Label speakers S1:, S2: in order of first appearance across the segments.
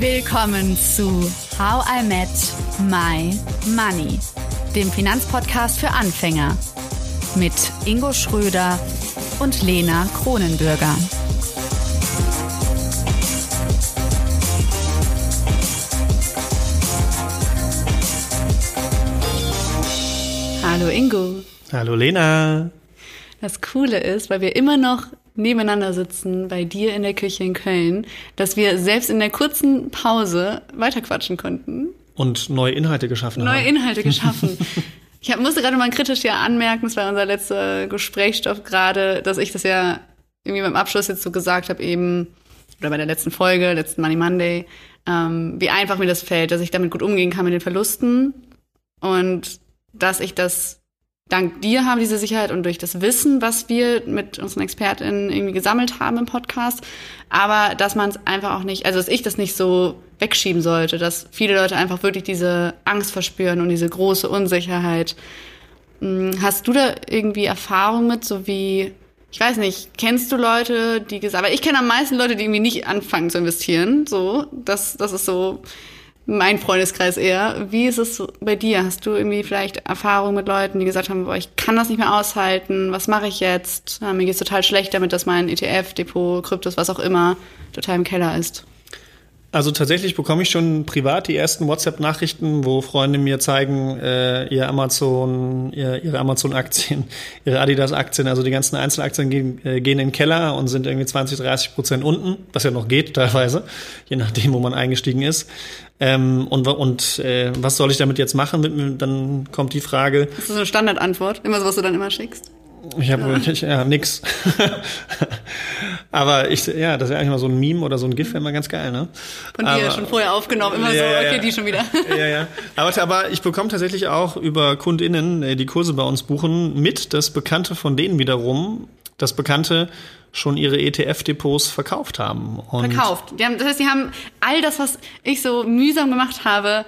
S1: Willkommen zu How I Met My Money, dem Finanzpodcast für Anfänger mit Ingo Schröder und Lena Kronenbürger. Hallo Ingo.
S2: Hallo Lena.
S1: Das Coole ist, weil wir immer noch nebeneinander sitzen bei dir in der Küche in Köln, dass wir selbst in der kurzen Pause weiterquatschen konnten.
S2: Und neue Inhalte geschaffen
S1: neue
S2: haben.
S1: Neue Inhalte geschaffen. ich hab, musste gerade mal kritisch ja anmerken, das war unser letzter Gesprächsstoff gerade, dass ich das ja irgendwie beim Abschluss jetzt so gesagt habe, eben, oder bei der letzten Folge, letzten Money Monday, ähm, wie einfach mir das fällt, dass ich damit gut umgehen kann mit den Verlusten und dass ich das dank dir haben diese Sicherheit und durch das Wissen, was wir mit unseren ExpertInnen irgendwie gesammelt haben im Podcast. Aber dass man es einfach auch nicht, also dass ich das nicht so wegschieben sollte, dass viele Leute einfach wirklich diese Angst verspüren und diese große Unsicherheit. Hm, hast du da irgendwie Erfahrung mit, so wie, ich weiß nicht, kennst du Leute, die gesagt, aber ich kenne am meisten Leute, die irgendwie nicht anfangen zu investieren, so, das, das ist so, mein Freundeskreis eher. Wie ist es bei dir? Hast du irgendwie vielleicht Erfahrung mit Leuten, die gesagt haben, boah, ich kann das nicht mehr aushalten, was mache ich jetzt? Ja, mir geht es total schlecht damit, dass mein ETF, Depot, Kryptos, was auch immer, total im Keller ist.
S2: Also tatsächlich bekomme ich schon privat die ersten WhatsApp-Nachrichten, wo Freunde mir zeigen, äh, ihr Amazon, ihr, ihre Amazon-Aktien, ihre Adidas-Aktien, also die ganzen Einzelaktien gehen, äh, gehen in den Keller und sind irgendwie 20, 30 Prozent unten, was ja noch geht teilweise, je nachdem, wo man eingestiegen ist. Ähm, und und äh, was soll ich damit jetzt machen? Dann kommt die Frage.
S1: Das ist so eine Standardantwort, immer so, was du dann immer schickst.
S2: Ich habe ja. ja nix. aber ich, ja, das ist ja eigentlich mal so ein Meme oder so ein GIF, wäre immer ganz geil, ne?
S1: Von dir aber, schon vorher aufgenommen, immer ja, so, okay, ja. die schon wieder.
S2: ja, ja. Aber, aber ich bekomme tatsächlich auch über KundInnen, äh, die Kurse bei uns buchen, mit, dass Bekannte von denen wiederum, das Bekannte schon ihre ETF-Depots verkauft haben.
S1: Und verkauft. Die haben, das heißt, sie haben all das, was ich so mühsam gemacht habe,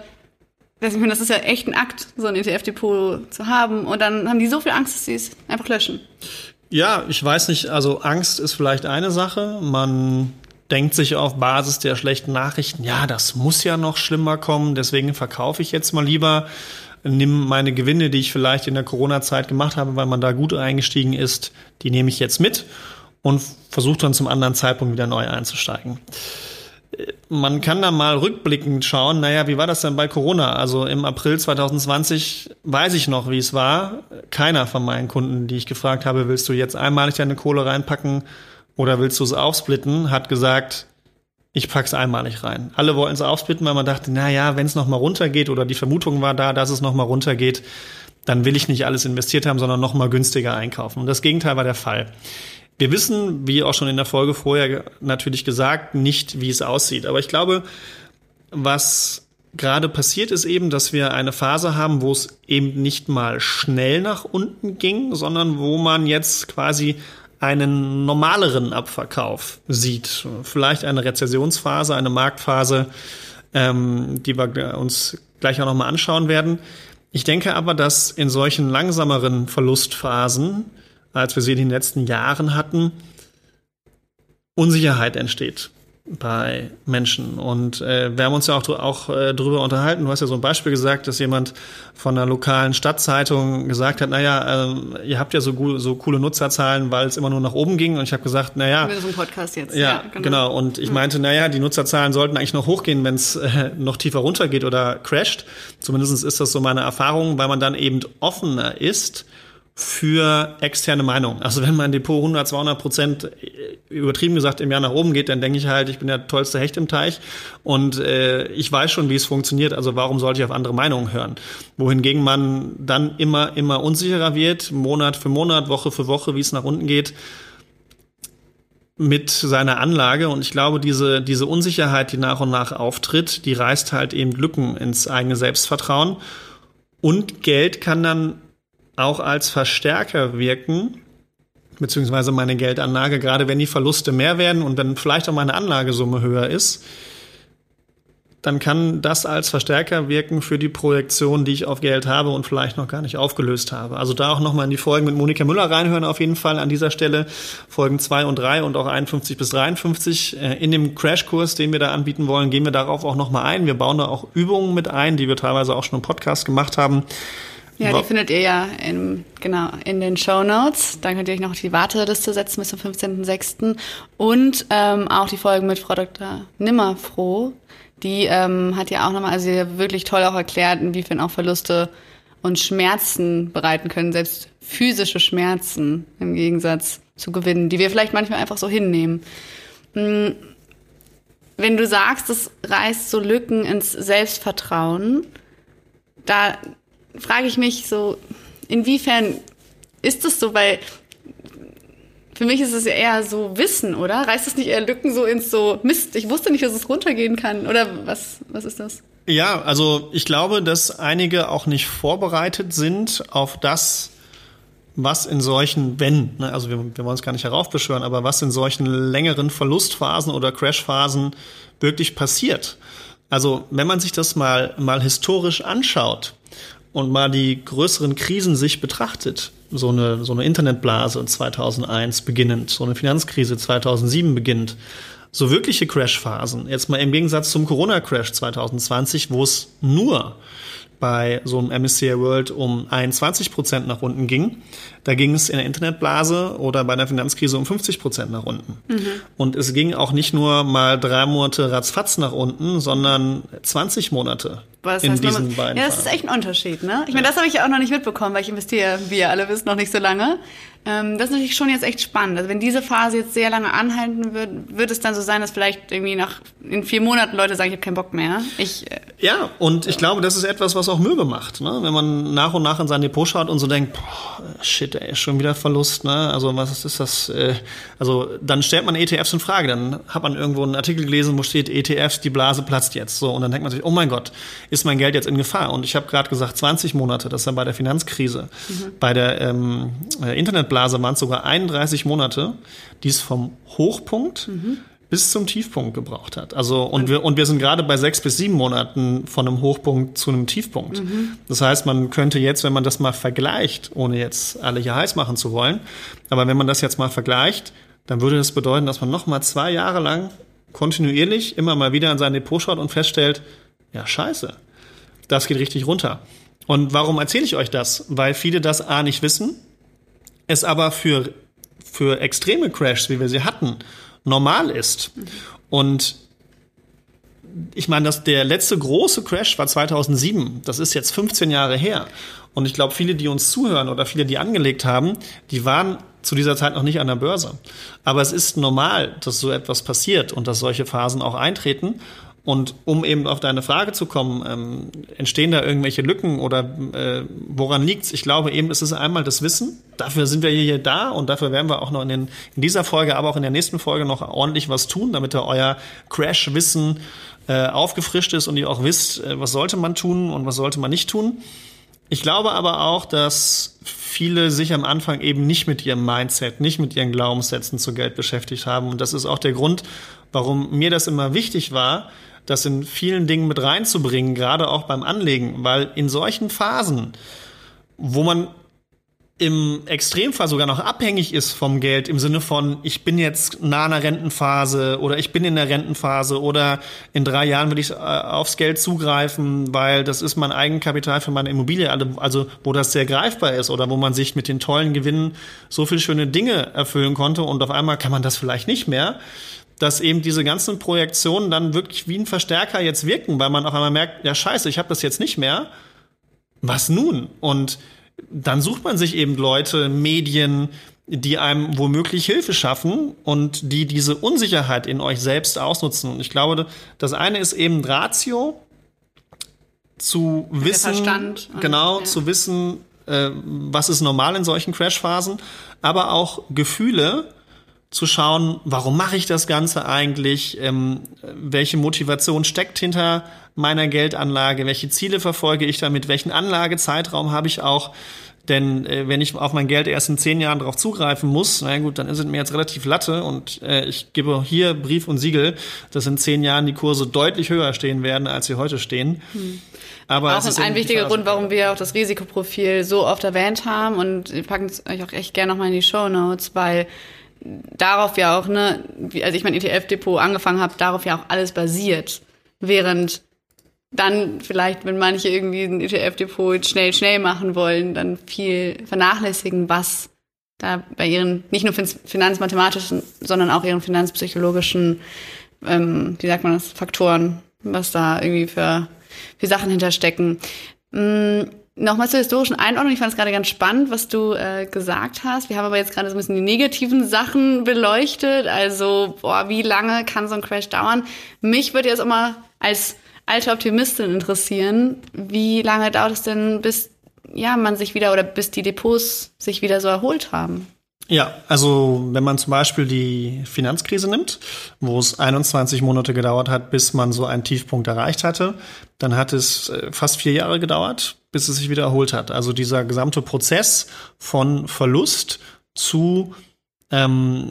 S1: das, ich meine, das ist ja echt ein Akt, so ein ETF-Depot zu haben. Und dann haben die so viel Angst, dass sie es einfach löschen.
S2: Ja, ich weiß nicht, also Angst ist vielleicht eine Sache. Man denkt sich auf Basis der schlechten Nachrichten, ja, das muss ja noch schlimmer kommen, deswegen verkaufe ich jetzt mal lieber, nimm meine Gewinne, die ich vielleicht in der Corona-Zeit gemacht habe, weil man da gut eingestiegen ist, die nehme ich jetzt mit und versuche dann zum anderen Zeitpunkt wieder neu einzusteigen man kann da mal rückblickend schauen, naja, wie war das denn bei Corona? Also im April 2020 weiß ich noch, wie es war. Keiner von meinen Kunden, die ich gefragt habe, willst du jetzt einmalig deine Kohle reinpacken oder willst du es aufsplitten, hat gesagt, ich pack's einmalig rein. Alle wollten es aufsplitten, weil man dachte, na ja, wenn es noch mal runtergeht oder die Vermutung war da, dass es noch mal runtergeht, dann will ich nicht alles investiert haben, sondern noch mal günstiger einkaufen. Und das Gegenteil war der Fall. Wir wissen, wie auch schon in der Folge vorher natürlich gesagt, nicht, wie es aussieht. Aber ich glaube, was gerade passiert ist eben, dass wir eine Phase haben, wo es eben nicht mal schnell nach unten ging, sondern wo man jetzt quasi einen normaleren Abverkauf sieht. Vielleicht eine Rezessionsphase, eine Marktphase, ähm, die wir uns gleich auch nochmal anschauen werden. Ich denke aber, dass in solchen langsameren Verlustphasen als wir sie in den letzten Jahren hatten, Unsicherheit entsteht bei Menschen. Und äh, wir haben uns ja auch, auch äh, darüber unterhalten. Du hast ja so ein Beispiel gesagt, dass jemand von einer lokalen Stadtzeitung gesagt hat, naja, äh, ihr habt ja so, so coole Nutzerzahlen, weil es immer nur nach oben ging. Und ich habe gesagt, naja.
S1: Wir sind Podcast jetzt.
S2: Ja, ja genau. genau. Und ich meinte, naja, die Nutzerzahlen sollten eigentlich noch hochgehen, wenn es äh, noch tiefer runtergeht oder crasht. Zumindest ist das so meine Erfahrung, weil man dann eben offener ist für externe Meinung. Also wenn mein Depot 100, 200 Prozent äh, übertrieben gesagt im Jahr nach oben geht, dann denke ich halt, ich bin der tollste Hecht im Teich und äh, ich weiß schon, wie es funktioniert. Also warum sollte ich auf andere Meinungen hören? Wohingegen man dann immer, immer unsicherer wird, Monat für Monat, Woche für Woche, wie es nach unten geht mit seiner Anlage. Und ich glaube, diese, diese Unsicherheit, die nach und nach auftritt, die reißt halt eben Lücken ins eigene Selbstvertrauen. Und Geld kann dann auch als Verstärker wirken, beziehungsweise meine Geldanlage, gerade wenn die Verluste mehr werden und wenn vielleicht auch meine Anlagesumme höher ist, dann kann das als Verstärker wirken für die Projektion, die ich auf Geld habe und vielleicht noch gar nicht aufgelöst habe. Also da auch nochmal in die Folgen mit Monika Müller reinhören auf jeden Fall an dieser Stelle. Folgen 2 und 3 und auch 51 bis 53. Äh, in dem Crashkurs, den wir da anbieten wollen, gehen wir darauf auch nochmal ein. Wir bauen da auch Übungen mit ein, die wir teilweise auch schon im Podcast gemacht haben.
S1: Ja, die findet ihr ja in, genau, in den Show Notes. Dann könnt ihr euch noch die Warteliste setzen bis zum 15.06. Und ähm, auch die Folgen mit Frau Dr. Nimmerfroh, die ähm, hat ja auch nochmal, also sie wirklich toll auch erklärt, inwiefern auch Verluste und Schmerzen bereiten können, selbst physische Schmerzen im Gegensatz zu Gewinnen, die wir vielleicht manchmal einfach so hinnehmen. Hm, wenn du sagst, es reißt so Lücken ins Selbstvertrauen, da frage ich mich so, inwiefern ist das so, weil für mich ist es ja eher so Wissen, oder? Reißt es nicht eher Lücken so ins so, Mist, ich wusste nicht, dass es runtergehen kann? Oder was, was ist das?
S2: Ja, also ich glaube, dass einige auch nicht vorbereitet sind auf das, was in solchen, wenn, ne, also wir, wir wollen es gar nicht heraufbeschwören, aber was in solchen längeren Verlustphasen oder Crashphasen wirklich passiert. Also wenn man sich das mal, mal historisch anschaut und mal die größeren Krisen sich betrachtet, so eine, so eine Internetblase 2001 beginnend, so eine Finanzkrise 2007 beginnt, so wirkliche Crashphasen, jetzt mal im Gegensatz zum Corona-Crash 2020, wo es nur bei so einem MSCI World um 21 Prozent nach unten ging. Da ging es in der Internetblase oder bei der Finanzkrise um 50 Prozent nach unten. Mhm. Und es ging auch nicht nur mal drei Monate ratzfatz nach unten, sondern 20 Monate
S1: was in diesen man, beiden. Ja, das ist echt ein Unterschied, ne? Ich meine, das habe ich ja auch noch nicht mitbekommen, weil ich investiere, wie ihr alle wisst, noch nicht so lange. Ähm, das ist natürlich schon jetzt echt spannend. Also wenn diese Phase jetzt sehr lange anhalten wird, wird es dann so sein, dass vielleicht irgendwie nach in vier Monaten Leute sagen, ich habe keinen Bock mehr. Ich,
S2: äh, ja, und ich glaube, das ist etwas, was auch Möbe macht, ne? Wenn man nach und nach in sein Depot schaut und so denkt, boah, shit, ey, schon wieder Verlust, ne? Also was ist das? Äh, also dann stellt man ETFs in Frage. Dann hat man irgendwo einen Artikel gelesen, wo steht ETFs, die Blase platzt jetzt. So und dann denkt man sich, oh mein Gott, ist mein Geld jetzt in Gefahr? Und ich habe gerade gesagt, 20 Monate. Das ist dann bei der Finanzkrise, mhm. bei der ähm, äh, Internetblase waren es sogar 31 Monate, die es vom Hochpunkt mhm bis zum Tiefpunkt gebraucht hat. Also und wir und wir sind gerade bei sechs bis sieben Monaten von einem Hochpunkt zu einem Tiefpunkt. Mhm. Das heißt, man könnte jetzt, wenn man das mal vergleicht, ohne jetzt alle hier heiß machen zu wollen, aber wenn man das jetzt mal vergleicht, dann würde das bedeuten, dass man noch mal zwei Jahre lang kontinuierlich immer mal wieder in sein Depot schaut und feststellt, ja Scheiße, das geht richtig runter. Und warum erzähle ich euch das? Weil viele das a nicht wissen, es aber für für extreme Crashs, wie wir sie hatten, normal ist. Und ich meine, dass der letzte große Crash war 2007. Das ist jetzt 15 Jahre her. Und ich glaube, viele, die uns zuhören oder viele, die angelegt haben, die waren zu dieser Zeit noch nicht an der Börse. Aber es ist normal, dass so etwas passiert und dass solche Phasen auch eintreten. Und um eben auf deine Frage zu kommen, ähm, entstehen da irgendwelche Lücken oder äh, woran liegt's? Ich glaube eben, es ist einmal das Wissen. Dafür sind wir hier da und dafür werden wir auch noch in, den, in dieser Folge, aber auch in der nächsten Folge noch ordentlich was tun, damit ihr euer Crash-Wissen äh, aufgefrischt ist und ihr auch wisst, äh, was sollte man tun und was sollte man nicht tun. Ich glaube aber auch, dass viele sich am Anfang eben nicht mit ihrem Mindset, nicht mit ihren Glaubenssätzen zu Geld beschäftigt haben. Und das ist auch der Grund, warum mir das immer wichtig war, das in vielen Dingen mit reinzubringen, gerade auch beim Anlegen, weil in solchen Phasen, wo man im Extremfall sogar noch abhängig ist vom Geld im Sinne von, ich bin jetzt nah einer Rentenphase oder ich bin in der Rentenphase oder in drei Jahren will ich äh, aufs Geld zugreifen, weil das ist mein Eigenkapital für meine Immobilie, also wo das sehr greifbar ist oder wo man sich mit den tollen Gewinnen so viele schöne Dinge erfüllen konnte und auf einmal kann man das vielleicht nicht mehr dass eben diese ganzen Projektionen dann wirklich wie ein Verstärker jetzt wirken, weil man auf einmal merkt, ja scheiße, ich habe das jetzt nicht mehr. Was nun? Und dann sucht man sich eben Leute, Medien, die einem womöglich Hilfe schaffen und die diese Unsicherheit in euch selbst ausnutzen. Und ich glaube, das eine ist eben Ratio, zu wissen, Verstand genau, ja. zu wissen, äh, was ist normal in solchen Crashphasen, aber auch Gefühle, zu schauen, warum mache ich das Ganze eigentlich, ähm, welche Motivation steckt hinter meiner Geldanlage, welche Ziele verfolge ich damit, welchen Anlagezeitraum habe ich auch, Denn äh, wenn ich auf mein Geld erst in zehn Jahren darauf zugreifen muss, na gut, dann ist es mir jetzt relativ Latte und äh, ich gebe hier Brief und Siegel, dass in zehn Jahren die Kurse deutlich höher stehen werden, als sie heute stehen. Hm.
S1: Aber auch ein, ein wichtiger Grund, warum wir auch das Risikoprofil so oft erwähnt haben und wir packen es euch auch echt gerne nochmal in die Show Notes, weil darauf ja auch, ne, als ich mein ETF-Depot angefangen habe, darauf ja auch alles basiert. Während dann vielleicht, wenn manche irgendwie ein ETF-Depot schnell, schnell machen wollen, dann viel vernachlässigen, was da bei ihren, nicht nur finanzmathematischen, sondern auch ihren finanzpsychologischen, ähm, wie sagt man das, Faktoren, was da irgendwie für, für Sachen hinterstecken. Mhm Nochmal zur historischen Einordnung. Ich fand es gerade ganz spannend, was du äh, gesagt hast. Wir haben aber jetzt gerade so ein bisschen die negativen Sachen beleuchtet. Also, boah, wie lange kann so ein Crash dauern? Mich würde jetzt mal als alte Optimistin interessieren. Wie lange dauert es denn, bis ja, man sich wieder oder bis die Depots sich wieder so erholt haben?
S2: Ja, also wenn man zum Beispiel die Finanzkrise nimmt, wo es 21 Monate gedauert hat, bis man so einen Tiefpunkt erreicht hatte, dann hat es äh, fast vier Jahre gedauert, bis es sich wieder erholt hat. Also dieser gesamte Prozess von Verlust zu ähm,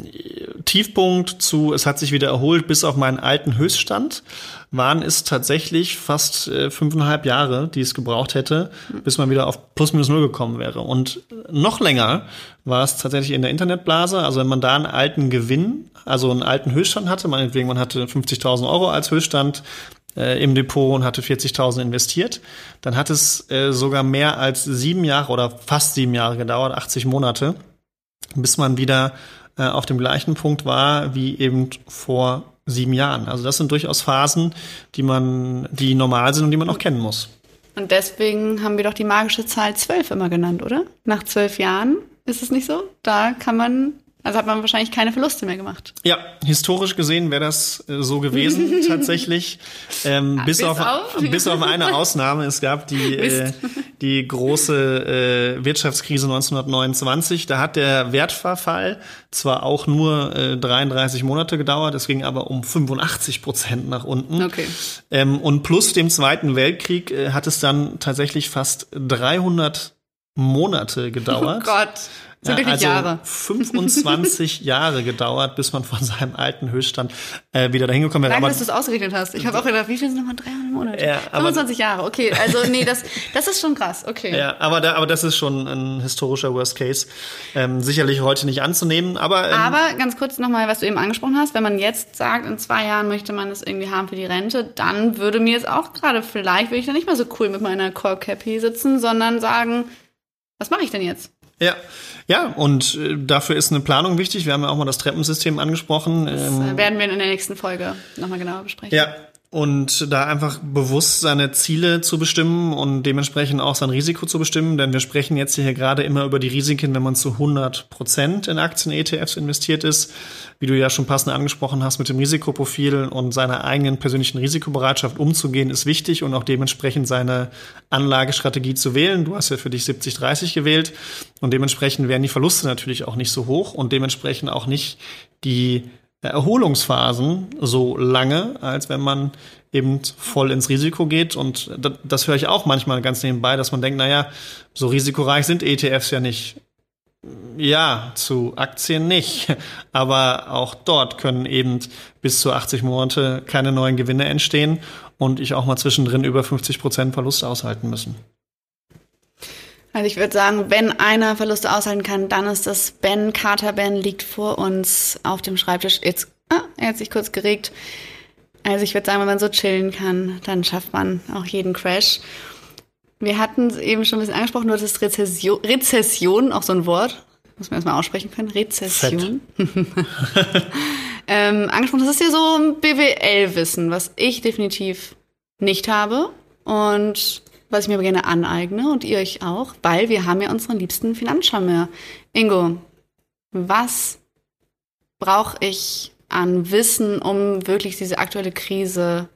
S2: Tiefpunkt zu, es hat sich wieder erholt bis auf meinen alten Höchststand, waren es tatsächlich fast äh, fünfeinhalb Jahre, die es gebraucht hätte, bis man wieder auf plus minus null gekommen wäre. Und noch länger war es tatsächlich in der Internetblase. Also wenn man da einen alten Gewinn, also einen alten Höchststand hatte, meinetwegen man hatte 50.000 Euro als Höchststand, äh, im Depot und hatte 40.000 investiert. Dann hat es äh, sogar mehr als sieben Jahre oder fast sieben Jahre gedauert, 80 Monate, bis man wieder äh, auf dem gleichen Punkt war wie eben vor sieben Jahren. Also das sind durchaus Phasen, die man, die normal sind und die man auch kennen muss.
S1: Und deswegen haben wir doch die magische Zahl zwölf immer genannt, oder? Nach zwölf Jahren ist es nicht so? Da kann man also hat man wahrscheinlich keine Verluste mehr gemacht.
S2: Ja, historisch gesehen wäre das äh, so gewesen tatsächlich. Ähm, ah, bis, bis, auf, auf? bis auf eine Ausnahme. Es gab die, äh, die große äh, Wirtschaftskrise 1929. Da hat der Wertverfall zwar auch nur äh, 33 Monate gedauert, es ging aber um 85 Prozent nach unten. Okay. Ähm, und plus dem Zweiten Weltkrieg äh, hat es dann tatsächlich fast 300 Monate gedauert.
S1: Oh Gott. Sind ja, also Jahre.
S2: 25 Jahre gedauert, bis man von seinem alten Höchststand äh, wieder dahin gekommen wäre.
S1: Danke, dass du es ausgerechnet hast. Ich habe auch gedacht, wie viel sind nochmal 300 Monate? Ja, 25 Jahre, okay. Also nee, das, das ist schon krass, okay.
S2: Ja, aber, da, aber das ist schon ein historischer Worst Case. Ähm, sicherlich heute nicht anzunehmen, aber...
S1: Ähm, aber ganz kurz nochmal, was du eben angesprochen hast. Wenn man jetzt sagt, in zwei Jahren möchte man das irgendwie haben für die Rente, dann würde mir jetzt auch gerade vielleicht, würde ich dann nicht mehr so cool mit meiner Core Cap hier sitzen, sondern sagen, was mache ich denn jetzt?
S2: Ja, ja, und äh, dafür ist eine Planung wichtig. Wir haben ja auch mal das Treppensystem angesprochen.
S1: Das ähm, werden wir in der nächsten Folge nochmal genauer besprechen.
S2: Ja, und da einfach bewusst seine Ziele zu bestimmen und dementsprechend auch sein Risiko zu bestimmen, denn wir sprechen jetzt hier gerade immer über die Risiken, wenn man zu 100 Prozent in Aktien-ETFs investiert ist, wie du ja schon passend angesprochen hast mit dem Risikoprofil und seiner eigenen persönlichen Risikobereitschaft umzugehen, ist wichtig und auch dementsprechend seine Anlagestrategie zu wählen. Du hast ja für dich 70-30 gewählt und dementsprechend werden die Verluste natürlich auch nicht so hoch und dementsprechend auch nicht die Erholungsphasen so lange, als wenn man eben voll ins Risiko geht. Und das, das höre ich auch manchmal ganz nebenbei, dass man denkt, naja, so risikoreich sind ETFs ja nicht. Ja, zu Aktien nicht. Aber auch dort können eben bis zu 80 Monate keine neuen Gewinne entstehen und ich auch mal zwischendrin über 50 Prozent Verlust aushalten müssen.
S1: Also ich würde sagen, wenn einer Verluste aushalten kann, dann ist das Ben. Carter Ben liegt vor uns auf dem Schreibtisch. Jetzt, ah, er hat sich kurz geregt. Also ich würde sagen, wenn man so chillen kann, dann schafft man auch jeden Crash. Wir hatten es eben schon ein bisschen angesprochen, du hattest Rezession, Rezession, auch so ein Wort, muss man erstmal aussprechen können, Rezession. ähm, angesprochen, das ist ja so ein BWL-Wissen, was ich definitiv nicht habe. Und was ich mir gerne aneigne und ihr euch auch, weil wir haben ja unseren liebsten Finanzschammer. Ingo, was brauche ich an Wissen, um wirklich diese aktuelle Krise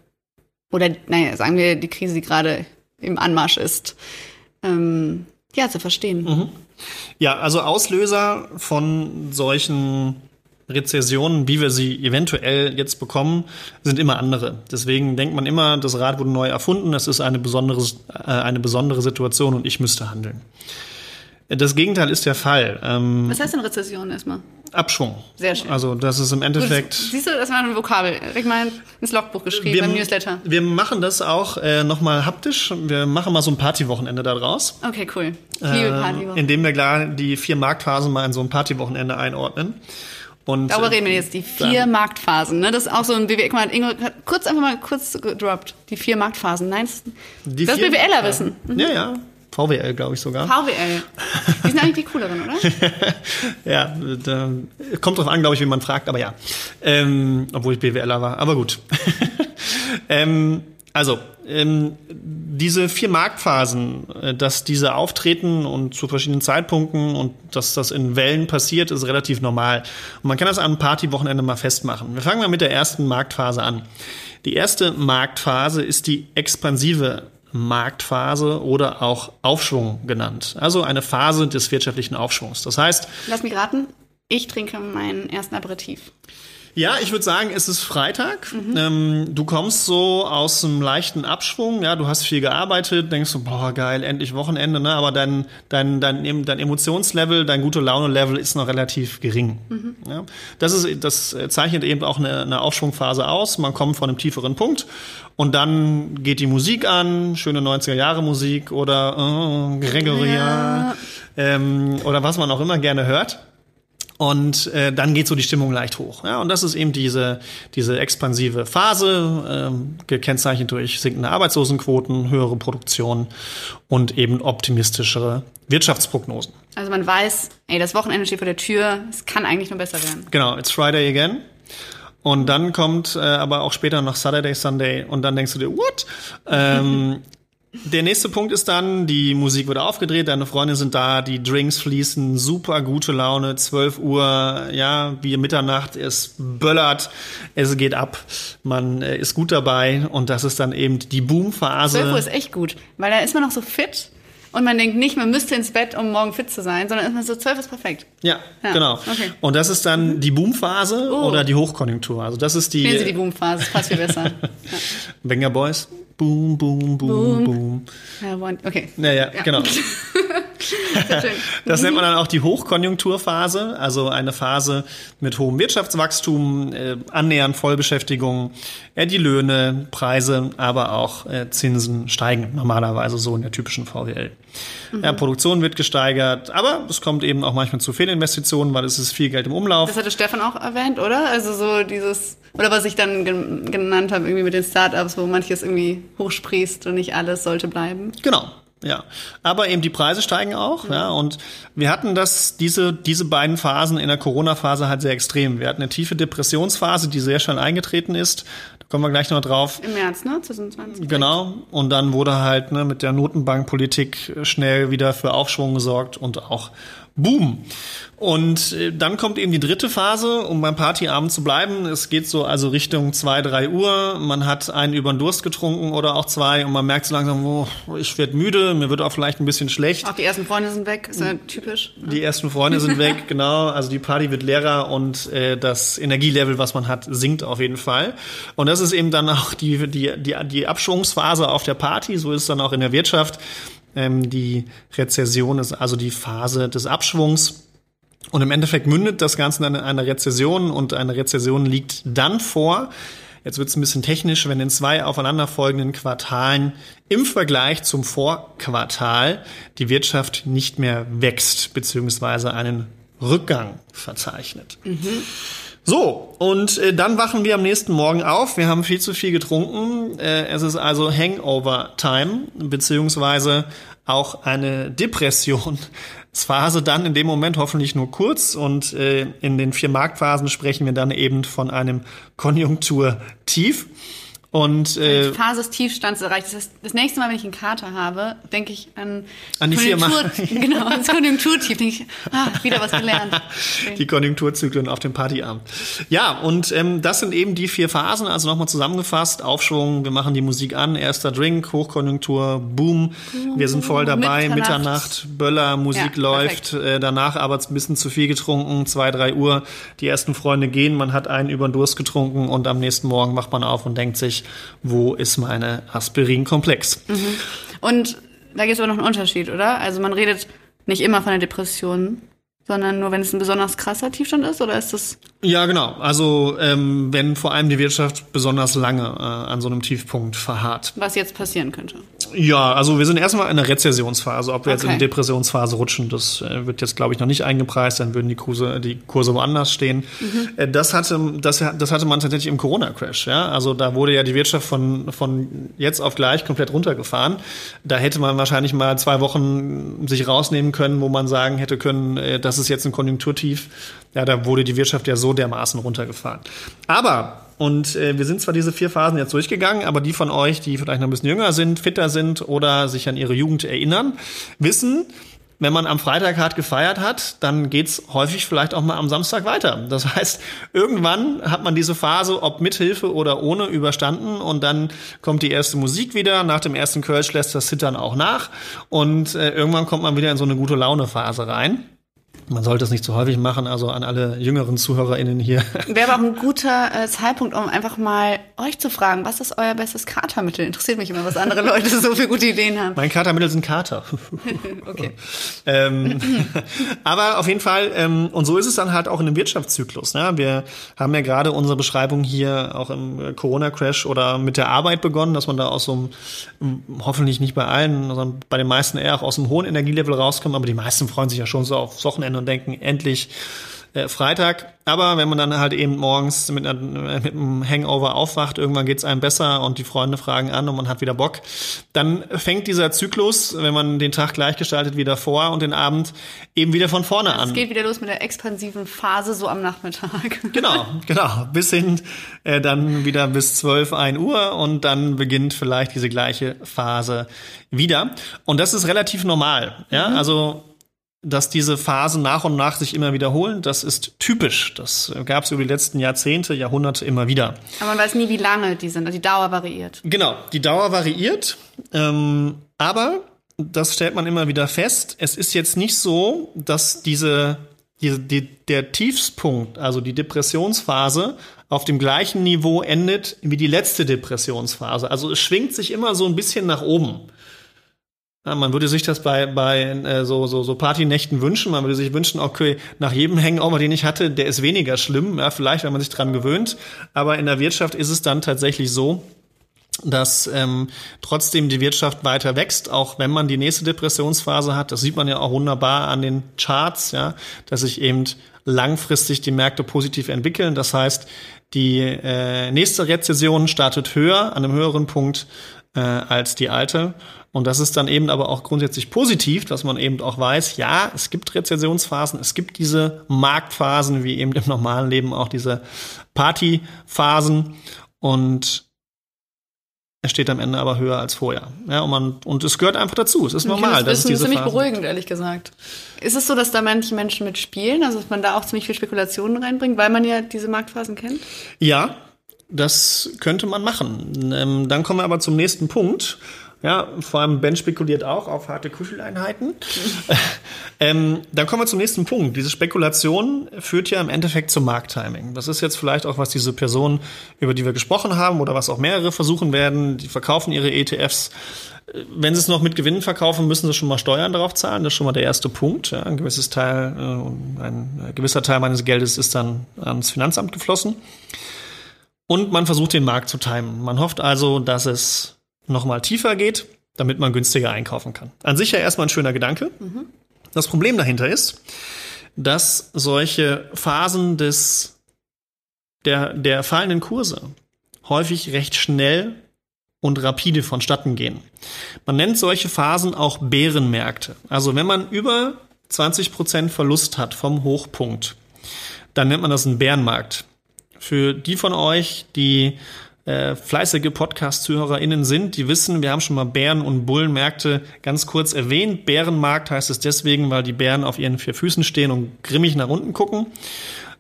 S1: oder naja, sagen wir die Krise, die gerade im Anmarsch ist, ähm, ja, zu verstehen. Mhm.
S2: Ja, also Auslöser von solchen Rezessionen, wie wir sie eventuell jetzt bekommen, sind immer andere. Deswegen denkt man immer, das Rad wurde neu erfunden, das ist eine besondere, äh, eine besondere Situation und ich müsste handeln. Das Gegenteil ist der Fall. Ähm,
S1: Was heißt denn Rezession erstmal?
S2: Abschwung.
S1: Sehr schön.
S2: Also das ist im Endeffekt.
S1: Siehst du, das war ein Vokabel. Ich mal ins Logbuch geschrieben
S2: Wir,
S1: beim Newsletter.
S2: wir machen das auch äh, nochmal haptisch. Wir machen mal so ein Partywochenende da draus.
S1: Okay, cool. Ich liebe
S2: Äh,
S1: Partywoche.
S2: indem wir klar die vier Marktphasen mal in so ein Partywochenende einordnen. Und
S1: Darüber
S2: äh,
S1: reden wir jetzt, die vier Marktphasen. Ne? Das ist auch so ein BWL. Guck mal, Ingo hat kurz einfach mal kurz gedroppt. Die vier Marktphasen. Nein, das,
S2: die
S1: das BWLer wissen.
S2: Ja, ja. VWL, glaube ich sogar.
S1: VWL. Die sind eigentlich die cooleren, oder?
S2: Ja, da, kommt drauf an, glaube ich, wie man fragt, aber ja. Ähm, obwohl ich BWLer war, aber gut. ähm, also, ähm, diese vier Marktphasen, äh, dass diese auftreten und zu verschiedenen Zeitpunkten und dass das in Wellen passiert, ist relativ normal. Und man kann das einem Partywochenende mal festmachen. Wir fangen mal mit der ersten Marktphase an. Die erste Marktphase ist die expansive Marktphase oder auch Aufschwung genannt. Also eine Phase des wirtschaftlichen Aufschwungs. Das heißt,
S1: Lass mich raten. Ich trinke meinen ersten Aperitif.
S2: Ja, ich würde sagen, es ist Freitag. Ähm, du kommst so aus einem leichten Abschwung. Ja, du hast viel gearbeitet, denkst so, boah, geil, endlich Wochenende, ne? Aber dein, dein, dein, dein Emotionslevel, dein gute Laune-Level ist noch relativ gering. Ja? Das, ist, das zeichnet eben auch eine, eine Aufschwungphase aus. Man kommt von einem tieferen Punkt und dann geht die Musik an, schöne 90er-Jahre-Musik oder äh, Gregoria
S1: Ja.
S2: ähm, oder was man auch immer gerne hört. Und äh, dann geht so die Stimmung leicht hoch. Ja, und das ist eben diese, diese expansive Phase, ähm, gekennzeichnet durch sinkende Arbeitslosenquoten, höhere Produktion und eben optimistischere Wirtschaftsprognosen.
S1: Also man weiß, ey, das Wochenende steht vor der Tür. Es kann eigentlich nur besser werden.
S2: Genau, it's Friday again. Und dann kommt äh, aber auch später noch Saturday, Sunday und dann denkst du dir, what? Ähm, der nächste Punkt ist dann, die Musik wird aufgedreht, deine Freunde sind da, die Drinks fließen, super gute Laune, 12 Uhr, ja, wie Mitternacht, es böllert, es geht ab, man äh, ist gut dabei und das ist dann eben die
S1: 12 Uhr
S2: Boomphase.
S1: ist echt gut, weil da ist man noch so fit und man denkt nicht, man müsste ins Bett, um morgen fit zu sein, sondern ist man so 12 ist perfekt.
S2: Ja,
S1: Ja,
S2: genau.
S1: okay.
S2: Und das ist dann die Boomphase
S1: Oh.
S2: oder die Hochkonjunktur. Also das ist die
S1: Nehmen Sie die Boomphase, ist fast viel besser.
S2: Banger Boys. Boom, boom, boom, boom.
S1: Ja, one- okay.
S2: Naja,
S1: Ja.
S2: genau.
S1: Schön.
S2: Das nennt man dann auch die Hochkonjunkturphase, also eine Phase mit hohem Wirtschaftswachstum, äh, annähernd Vollbeschäftigung, äh, die Löhne, Preise, aber auch äh, Zinsen steigen normalerweise so in der typischen VWL. Ja, Produktion wird gesteigert, aber es kommt eben auch manchmal zu Fehlinvestitionen, weil es ist viel Geld im Umlauf.
S1: Das hatte Stefan auch erwähnt, oder? Also so dieses, oder was ich dann gen genannt habe, irgendwie mit den Startups, wo manches irgendwie hochsprießt und nicht alles sollte bleiben.
S2: Genau. Ja, aber eben die Preise steigen auch, ja, und wir hatten das, diese, diese beiden Phasen in der Corona-Phase halt sehr extrem. Wir hatten eine tiefe Depressionsphase, die sehr schnell eingetreten ist. Da kommen wir gleich noch drauf.
S1: Im März, ne? 2020.
S2: Genau. Und dann wurde halt ne, mit der Notenbankpolitik schnell wieder für Aufschwung gesorgt und auch Boom. Und äh, dann kommt eben die dritte Phase, um beim Partyabend zu bleiben. Es geht so also Richtung zwei, drei Uhr. Man hat einen über den Durst getrunken oder auch zwei und man merkt so langsam, oh, ich werde müde, mir wird auch vielleicht ein bisschen schlecht.
S1: Auch die ersten Freunde sind weg, ist ja typisch.
S2: Die ersten Freunde sind weg, genau. Also die Party wird leerer und äh, das Energielevel, was man hat, sinkt auf jeden Fall. Und das ist eben dann auch die, die, die, die Abschwungsphase auf der Party. So ist es dann auch in der Wirtschaft. Ähm, die Rezession ist also die Phase des Abschwungs. Und im Endeffekt mündet das Ganze in eine Rezession und eine Rezession liegt dann vor, jetzt wird es ein bisschen technisch, wenn in zwei aufeinanderfolgenden Quartalen im Vergleich zum Vorquartal die Wirtschaft nicht mehr wächst, beziehungsweise einen Rückgang verzeichnet. So, und äh, dann wachen wir am nächsten Morgen auf. Wir haben viel zu viel getrunken. Äh, es ist also Hangover-Time, beziehungsweise auch eine Depressionsphase dann in dem Moment hoffentlich nur kurz. Und äh, in den vier Marktphasen sprechen wir dann eben von einem Konjunkturtief. Und äh,
S1: Phase des Tiefstands erreicht. Das heißt, das nächste Mal, wenn ich einen Kater habe, denke ich an,
S2: An die Firma.
S1: Konjunktur- Genau, ans Konjunkturtief. Denke ich, ah, wieder was gelernt.
S2: die Konjunkturzyklen auf dem Partyabend. Ja, und ähm, das sind eben die vier Phasen, also nochmal zusammengefasst. Aufschwung, wir machen die Musik an, erster Drink, Hochkonjunktur, Boom, wir sind voll dabei,
S1: Mitternacht.
S2: Mitternacht, Böller, Musik
S1: Ja,
S2: läuft, äh, danach aber ein bisschen zu viel getrunken, zwei, drei Uhr, die ersten Freunde gehen, man hat einen über den Durst getrunken und am nächsten Morgen wacht man auf und denkt sich, wo ist meine Aspirin-Komplex?
S1: Und da gibt es aber noch einen Unterschied, oder? Also man redet nicht immer von der Depression, sondern nur wenn es ein besonders krasser Tiefstand ist, oder ist das?
S2: Ja, genau. Also ähm, wenn vor allem die Wirtschaft besonders lange äh, an so einem Tiefpunkt verharrt.
S1: Was jetzt passieren könnte.
S2: Ja, also wir sind erstmal in der Rezessionsphase. Ob wir jetzt in
S1: Okay.
S2: die Depressionsphase rutschen, das äh, wird jetzt, glaube ich, noch nicht eingepreist. Dann würden die Kurse, die Kurse woanders stehen. Äh, das, hatte, das, das hatte man tatsächlich im Corona-Crash. Ja? Also da wurde ja die Wirtschaft von, von jetzt auf gleich komplett runtergefahren. Da hätte man wahrscheinlich mal zwei Wochen sich rausnehmen können, wo man sagen hätte können, äh, das ist jetzt ein Konjunkturtief. Ja, da wurde die Wirtschaft ja so dermaßen runtergefahren. Aber und äh, wir sind zwar diese vier Phasen jetzt durchgegangen, aber die von euch, die vielleicht noch ein bisschen jünger sind, fitter sind oder sich an ihre Jugend erinnern, wissen, wenn man am Freitag hart gefeiert hat, dann geht's häufig vielleicht auch mal am Samstag weiter. Das heißt, irgendwann hat man diese Phase, ob mit Hilfe oder ohne, überstanden und dann kommt die erste Musik wieder. Nach dem ersten Kölsch lässt das Zittern auch nach und äh, irgendwann kommt man wieder in so eine gute Laune-Phase rein. Man sollte es nicht zu häufig machen, also an alle jüngeren ZuhörerInnen hier.
S1: Wäre aber auch ein guter äh, Zeitpunkt, um einfach mal euch zu fragen, was ist euer bestes Katermittel? Interessiert mich immer, was andere Leute so für gute Ideen haben.
S2: Mein Katermittel sind Kater.
S1: Okay.
S2: ähm, aber auf jeden Fall, ähm, und so ist es dann halt auch in einem Wirtschaftszyklus. Ne? Wir haben ja gerade unsere Beschreibung hier auch im äh, Corona-Crash oder mit der Arbeit begonnen, dass man da aus so einem, hoffentlich nicht bei allen, sondern bei den meisten eher auch aus einem hohen Energielevel rauskommt. Aber die meisten freuen sich ja schon so aufs Wochenende und denken, endlich äh, Freitag. Aber wenn man dann halt eben morgens mit, einer, mit einem Hangover aufwacht, irgendwann geht's einem besser und die Freunde fragen an und man hat wieder Bock, dann fängt dieser Zyklus, wenn man den Tag gleichgestaltet wie davor und den Abend eben wieder von vorne
S1: Es
S2: an.
S1: geht wieder los mit der expansiven Phase so am Nachmittag.
S2: Genau, genau. Bis hin äh, dann wieder bis 12, 1 Uhr und dann beginnt vielleicht diese gleiche Phase wieder. Und das ist relativ normal. Ja, also dass diese Phasen nach und nach sich immer wiederholen, das ist typisch. Das gab es über die letzten Jahrzehnte, Jahrhunderte immer wieder.
S1: Aber man weiß nie, wie lange die sind. Also die Dauer variiert.
S2: Genau, die Dauer variiert, ähm, aber das stellt man immer wieder fest. Es ist jetzt nicht so, dass diese, diese die, der Tiefspunkt, also die Depressionsphase, auf dem gleichen Niveau endet wie die letzte Depressionsphase. Also es schwingt sich immer so ein bisschen nach oben. Man würde sich das bei, bei äh, so, so, so Partynächten wünschen. Man würde sich wünschen, okay, nach jedem Hangover, den ich hatte, der ist weniger schlimm. Ja, vielleicht, wenn man sich dran gewöhnt. Aber in der Wirtschaft ist es dann tatsächlich so, dass ähm, trotzdem die Wirtschaft weiter wächst, auch wenn man die nächste Depressionsphase hat. Das sieht man ja auch wunderbar an den Charts, ja, dass sich eben langfristig die Märkte positiv entwickeln. Das heißt, die äh, nächste Rezession startet höher, an einem höheren Punkt äh, als die alte. Und das ist dann eben aber auch grundsätzlich positiv, dass man eben auch weiß, ja, es gibt Rezessionsphasen, es gibt diese Marktphasen, wie eben im normalen Leben auch diese Partyphasen. Und es steht am Ende aber höher als vorher. Ja, und, man, und es gehört einfach dazu. Es ist normal.
S1: das
S2: dass
S1: ist ziemlich
S2: Phasen
S1: beruhigend, ehrlich gesagt. Ist es so, dass da manche Menschen mitspielen, also dass man da auch ziemlich viel Spekulationen reinbringt, weil man ja diese Marktphasen kennt?
S2: Ja, das könnte man machen. Ähm, dann kommen wir aber zum nächsten Punkt. Ja, vor allem Ben spekuliert auch auf harte Kuscheleinheiten. ähm, dann kommen wir zum nächsten Punkt. Diese Spekulation führt ja im Endeffekt zum Markttiming. Das ist jetzt vielleicht auch, was diese Personen, über die wir gesprochen haben, oder was auch mehrere versuchen werden, die verkaufen ihre ETFs. Wenn sie es noch mit Gewinnen verkaufen, müssen sie schon mal Steuern darauf zahlen. Das ist schon mal der erste Punkt. Ja, ein gewisses Teil, äh, ein gewisser Teil meines Geldes ist dann ans Finanzamt geflossen. Und man versucht den Markt zu timen. Man hofft also, dass es nochmal tiefer geht, damit man günstiger einkaufen kann. An sich ja erstmal ein schöner Gedanke. Das Problem dahinter ist, dass solche Phasen des, der, der fallenden Kurse häufig recht schnell und rapide vonstatten gehen. Man nennt solche Phasen auch Bärenmärkte. Also wenn man über 20% Verlust hat vom Hochpunkt, dann nennt man das einen Bärenmarkt. Für die von euch, die äh, fleißige Podcast-ZuhörerInnen sind, die wissen, wir haben schon mal Bären- und Bullenmärkte ganz kurz erwähnt. Bärenmarkt heißt es deswegen, weil die Bären auf ihren vier Füßen stehen und grimmig nach unten gucken.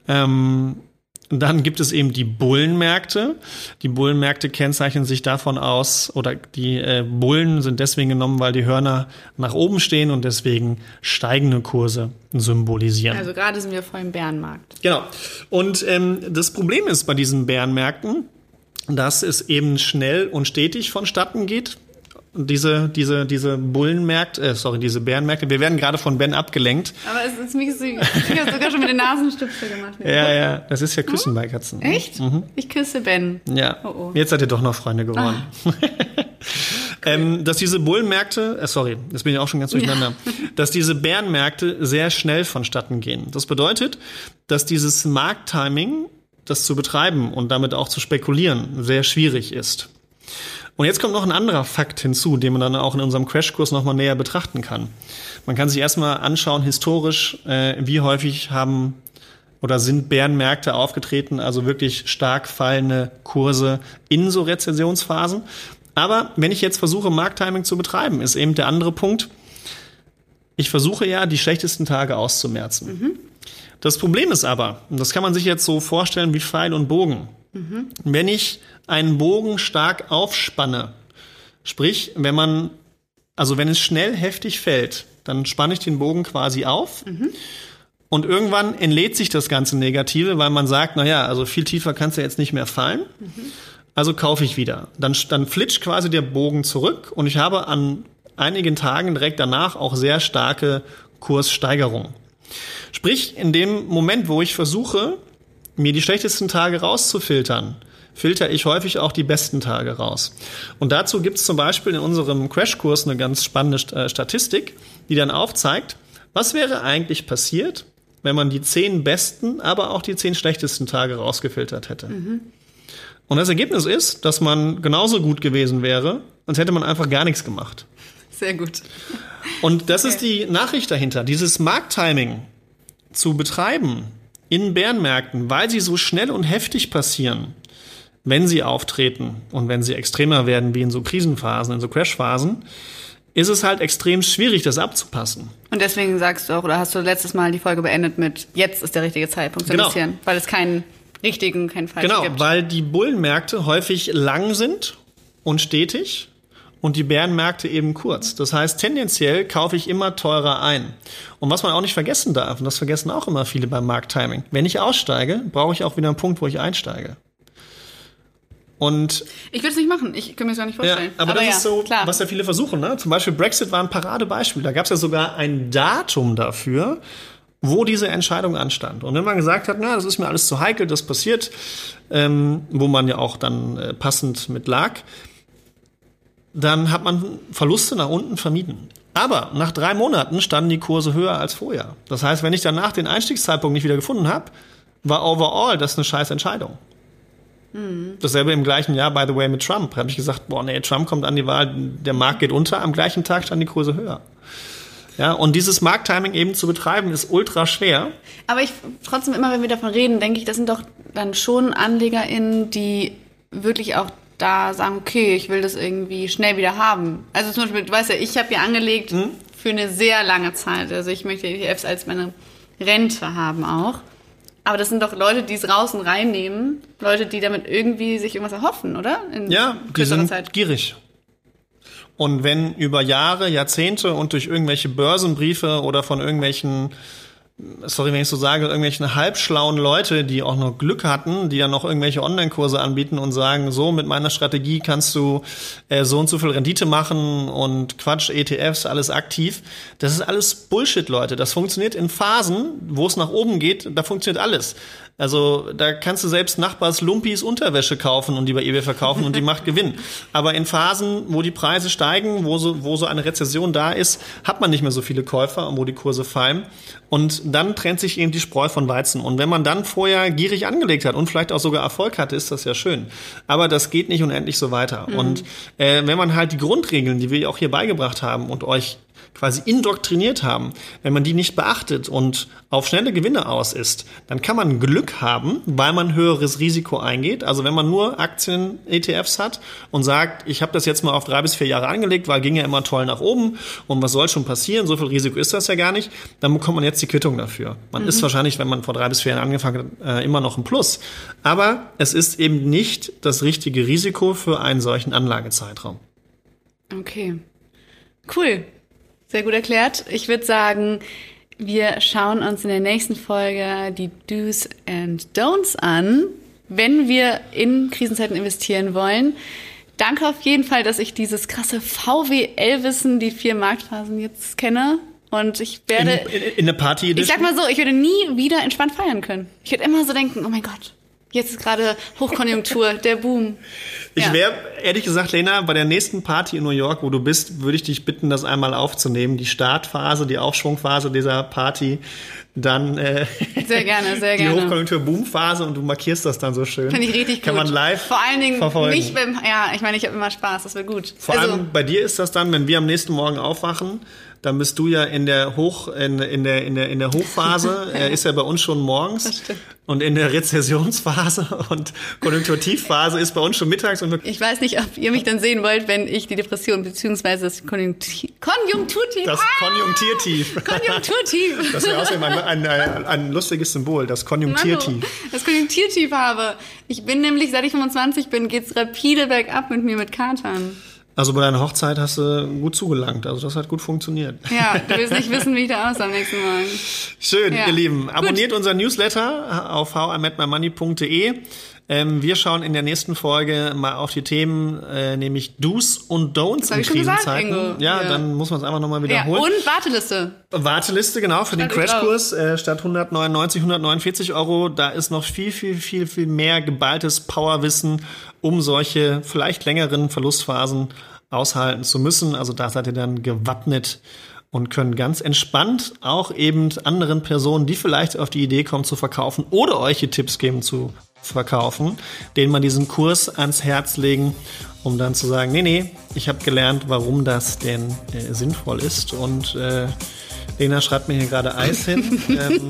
S2: Ähm, dann gibt es eben die Bullenmärkte. Die Bullenmärkte kennzeichnen sich davon aus, oder die äh, Bullen sind deswegen genommen, weil die Hörner nach oben stehen und deswegen steigende Kurse symbolisieren.
S1: Also gerade sind wir voll im Bärenmarkt.
S2: Genau. Und ähm, das Problem ist bei diesen Bärenmärkten, dass es eben schnell und stetig vonstatten geht. Diese, diese, diese Bullenmärkte, äh, sorry, diese Bärenmärkte. Wir werden gerade von Ben abgelenkt.
S1: Aber es ist mich so, ich habe sogar schon mit den Nasenstüpsel gemacht.
S2: Ja, ja, das ist ja Küssen bei Katzen.
S1: Echt? Ich küsse Ben.
S2: Ja.
S1: Oh, oh.
S2: Jetzt seid ihr doch noch Freunde geworden. ähm, dass diese Bullenmärkte, äh, sorry, jetzt bin ich auch schon ganz durcheinander, dass diese Bärenmärkte sehr schnell vonstatten gehen. Das bedeutet, dass dieses Markttiming, das zu betreiben und damit auch zu spekulieren, sehr schwierig ist. Und jetzt kommt noch ein anderer Fakt hinzu, den man dann auch in unserem Crashkurs nochmal näher betrachten kann. Man kann sich erstmal anschauen, historisch, äh, wie häufig haben oder sind Bärenmärkte aufgetreten, also wirklich stark fallende Kurse in so Rezessionsphasen. Aber wenn ich jetzt versuche, Markttiming zu betreiben, ist eben der andere Punkt, ich versuche ja, die schlechtesten Tage auszumerzen. Das Problem ist aber, und das kann man sich jetzt so vorstellen wie Pfeil und Bogen, wenn ich einen Bogen stark aufspanne, sprich, wenn man, also wenn es schnell heftig fällt, dann spanne ich den Bogen quasi auf. Und irgendwann entlädt sich das ganze Negative, weil man sagt, na ja, also viel tiefer kannst du jetzt nicht mehr fallen. Also kaufe ich wieder. Dann, dann flitscht quasi der Bogen zurück und ich habe an einigen Tagen direkt danach auch sehr starke Kurssteigerungen. Sprich, in dem Moment, wo ich versuche, mir die schlechtesten Tage rauszufiltern, filter ich häufig auch die besten Tage raus. Und dazu gibt es zum Beispiel in unserem Crashkurs eine ganz spannende äh, Statistik, die dann aufzeigt, was wäre eigentlich passiert, wenn man die zehn besten, aber auch die zehn schlechtesten Tage rausgefiltert hätte. Und das Ergebnis ist, dass man genauso gut gewesen wäre, als hätte man einfach gar nichts gemacht.
S1: Sehr gut.
S2: Und das ist die Nachricht dahinter. Dieses Markttiming zu betreiben in Bärenmärkten, weil sie so schnell und heftig passieren, wenn sie auftreten und wenn sie extremer werden wie in so Krisenphasen, in so Crashphasen, ist es halt extrem schwierig, das abzupassen.
S1: Und deswegen sagst du auch, oder hast du letztes Mal die Folge beendet mit, jetzt ist der richtige Zeitpunkt zu
S2: Genau.
S1: investieren, weil es keinen richtigen, keinen falschen
S2: Genau,
S1: gibt.
S2: weil die Bullenmärkte häufig lang sind und stetig und die Bärenmärkte eben kurz. Das heißt, tendenziell kaufe ich immer teurer ein. Und was man auch nicht vergessen darf, und das vergessen auch immer viele beim Markttiming, wenn ich aussteige, brauche ich auch wieder einen Punkt, wo ich einsteige. Und
S1: Ich würde es nicht machen, ich kann mir das gar nicht
S2: ja,
S1: vorstellen.
S2: aber, das
S1: ja,
S2: ist so,
S1: klar.
S2: was ja viele versuchen. Ne? Zum Beispiel Brexit war ein Paradebeispiel. Da gab es ja sogar ein Datum dafür, wo diese Entscheidung anstand. Und wenn man gesagt hat, na, das ist mir alles zu heikel, das passiert, ähm, wo man ja auch dann äh, passend mit lag, dann hat man Verluste nach unten vermieden. Aber nach drei Monaten standen die Kurse höher als vorher. Das heißt, wenn ich danach den Einstiegszeitpunkt nicht wieder gefunden habe, war overall das eine scheiß Entscheidung. Dasselbe im gleichen Jahr, by the way, mit Trump. Da habe ich gesagt, boah, nee, Trump kommt an die Wahl, der Markt geht unter, am gleichen Tag standen die Kurse höher. Ja, und dieses Markttiming eben zu betreiben, ist ultra schwer.
S1: Aber ich trotzdem immer, wenn wir davon reden, denke ich, das sind doch dann schon AnlegerInnen, die wirklich auch da sagen, okay, ich will das irgendwie schnell wieder haben. Also zum Beispiel, du weißt ja, ich habe ja angelegt
S2: Hm?
S1: für eine sehr lange Zeit. Also ich möchte ETFs als meine Rente haben auch. Aber das sind doch Leute, die es raus und reinnehmen. Leute, die damit irgendwie sich irgendwas erhoffen, oder? In
S2: Ja, die
S1: kürzerer
S2: sind gierig. Und wenn über Jahre, Jahrzehnte und durch irgendwelche Börsenbriefe oder von irgendwelchen, sorry, wenn ich so sage, irgendwelchen halbschlauen Leute, die auch noch Glück hatten, die dann noch irgendwelche Online-Kurse anbieten und sagen, so mit meiner Strategie kannst du äh, so und so viel Rendite machen und Quatsch, ETFs, alles aktiv. Das ist alles Bullshit, Leute. Das funktioniert in Phasen, wo es nach oben geht, da funktioniert alles. Also da kannst du selbst Nachbars Lumpis Unterwäsche kaufen und die bei eBay verkaufen und die macht Gewinn. Aber in Phasen, wo die Preise steigen, wo so, wo so eine Rezession da ist, hat man nicht mehr so viele Käufer und wo die Kurse fallen. Und dann trennt sich eben die Spreu von Weizen. Und wenn man dann vorher gierig angelegt hat und vielleicht auch sogar Erfolg hatte, ist das ja schön. Aber das geht nicht unendlich so weiter. Und äh, wenn man halt die Grundregeln, die wir auch hier beigebracht haben und euch quasi indoktriniert haben, wenn man die nicht beachtet und auf schnelle Gewinne aus ist, dann kann man Glück haben, weil man höheres Risiko eingeht. Also wenn man nur Aktien, ETFs hat und sagt, ich habe das jetzt mal auf drei bis vier Jahre angelegt, weil ging ja immer toll nach oben und was soll schon passieren, so viel Risiko ist das ja gar nicht, dann bekommt man jetzt die Quittung dafür. Man ist wahrscheinlich, wenn man vor drei bis vier Jahren angefangen hat, äh, immer noch ein Plus. Aber es ist eben nicht das richtige Risiko für einen solchen Anlagezeitraum.
S1: Okay. Cool. Sehr gut erklärt. Ich würde sagen, wir schauen uns in der nächsten Folge die Do's and Don'ts an, wenn wir in Krisenzeiten investieren wollen. danke auf jeden Fall, dass ich dieses krasse VWL-Wissen, die vier Marktphasen jetzt kenne. Und ich werde.
S2: In, in, in der Party
S1: Ich sag mal so, ich würde nie wieder entspannt feiern können. Ich würde immer so denken, oh mein Gott, jetzt ist gerade Hochkonjunktur, der Boom.
S2: Ich
S1: Ja.
S2: wäre, ehrlich gesagt, Lena, bei der nächsten Party in New York, wo du bist, würde ich dich bitten, das einmal aufzunehmen. Die Startphase, die Aufschwungphase dieser Party, dann äh,
S1: Sehr gerne, sehr
S2: die
S1: gerne.
S2: Hochkonjunktur-Boom-Phase und du markierst das dann so schön.
S1: Finde ich richtig
S2: Kann
S1: gut.
S2: man live
S1: Vor allen Dingen
S2: verfolgen.
S1: nicht beim, ja, ich meine, ich habe immer Spaß, das wäre gut.
S2: Vor
S1: also,
S2: allem bei dir ist das dann, wenn wir am nächsten Morgen aufwachen, dann bist du ja in der Hoch in, in der in der in der Hochphase, er ist ja bei uns schon morgens und in der Rezessionsphase und Konjunkturtiefphase ist bei uns schon mittags und
S1: ich weiß nicht, ob ihr mich dann sehen wollt, wenn ich die Depression bzw. das Konjunktiv, Konjunkturtief,
S2: das
S1: ah,
S2: Konjunktivtief.
S1: Konjunkturtief.
S2: Das wäre außerdem ein, ein, ein, ein lustiges Symbol, das Konjunktivtief.
S1: Das Konjunktivtief habe. Ich bin nämlich, seit ich 25 bin, geht's rapide bergab mit mir mit Katern.
S2: Also bei deiner Hochzeit hast du gut zugelangt, also das hat gut funktioniert.
S1: Ja, du willst nicht wissen, wie ich da aussehe am nächsten Morgen.
S2: Schön,
S1: Ja.
S2: ihr Lieben.
S1: Gut.
S2: Abonniert unseren Newsletter auf howimetmymoney.de. Ähm, wir schauen in der nächsten Folge mal auf die Themen, äh, nämlich Do's und Don'ts in
S1: gesagt,
S2: Krisenzeiten.
S1: Ingo.
S2: ja,
S1: Ja.
S2: dann muss man es einfach nochmal
S1: Ja,
S2: wiederholen.
S1: und Warteliste.
S2: Warteliste, genau, für den
S1: Schreib ich
S2: Crashkurs äh, statt 199, 149 Euro. Da ist noch viel, viel, viel, viel mehr geballtes Powerwissen, um solche vielleicht längeren Verlustphasen aushalten zu müssen. Also da seid ihr dann gewappnet und können ganz entspannt auch eben anderen Personen, die vielleicht auf die Idee kommen zu verkaufen oder euch die Tipps geben zu verkaufen, denen man diesen Kurs ans Herz legen, um dann zu sagen, nee, nee, ich habe gelernt, warum das denn äh, sinnvoll ist und äh, Lena schreibt mir hier gerade Eis hin. ähm,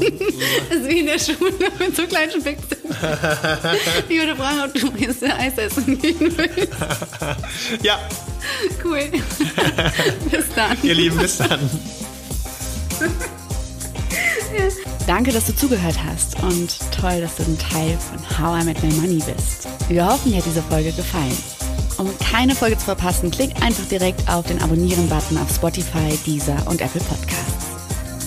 S1: Das ist wie in der Schule mit so kleinen Spitzen. Ich würde fragen, ob du jetzt Eis essen gehen willst.
S2: ja,
S1: Cool. Bis dann.
S2: ihr Lieben, bis dann.
S1: Danke, dass du zugehört hast und toll, dass du ein Teil von How I Met My Money bist. Wir hoffen, dir hat diese Folge gefallen. Um keine Folge zu verpassen, klick einfach direkt auf den Abonnieren-Button auf Spotify, Deezer und Apple Podcasts.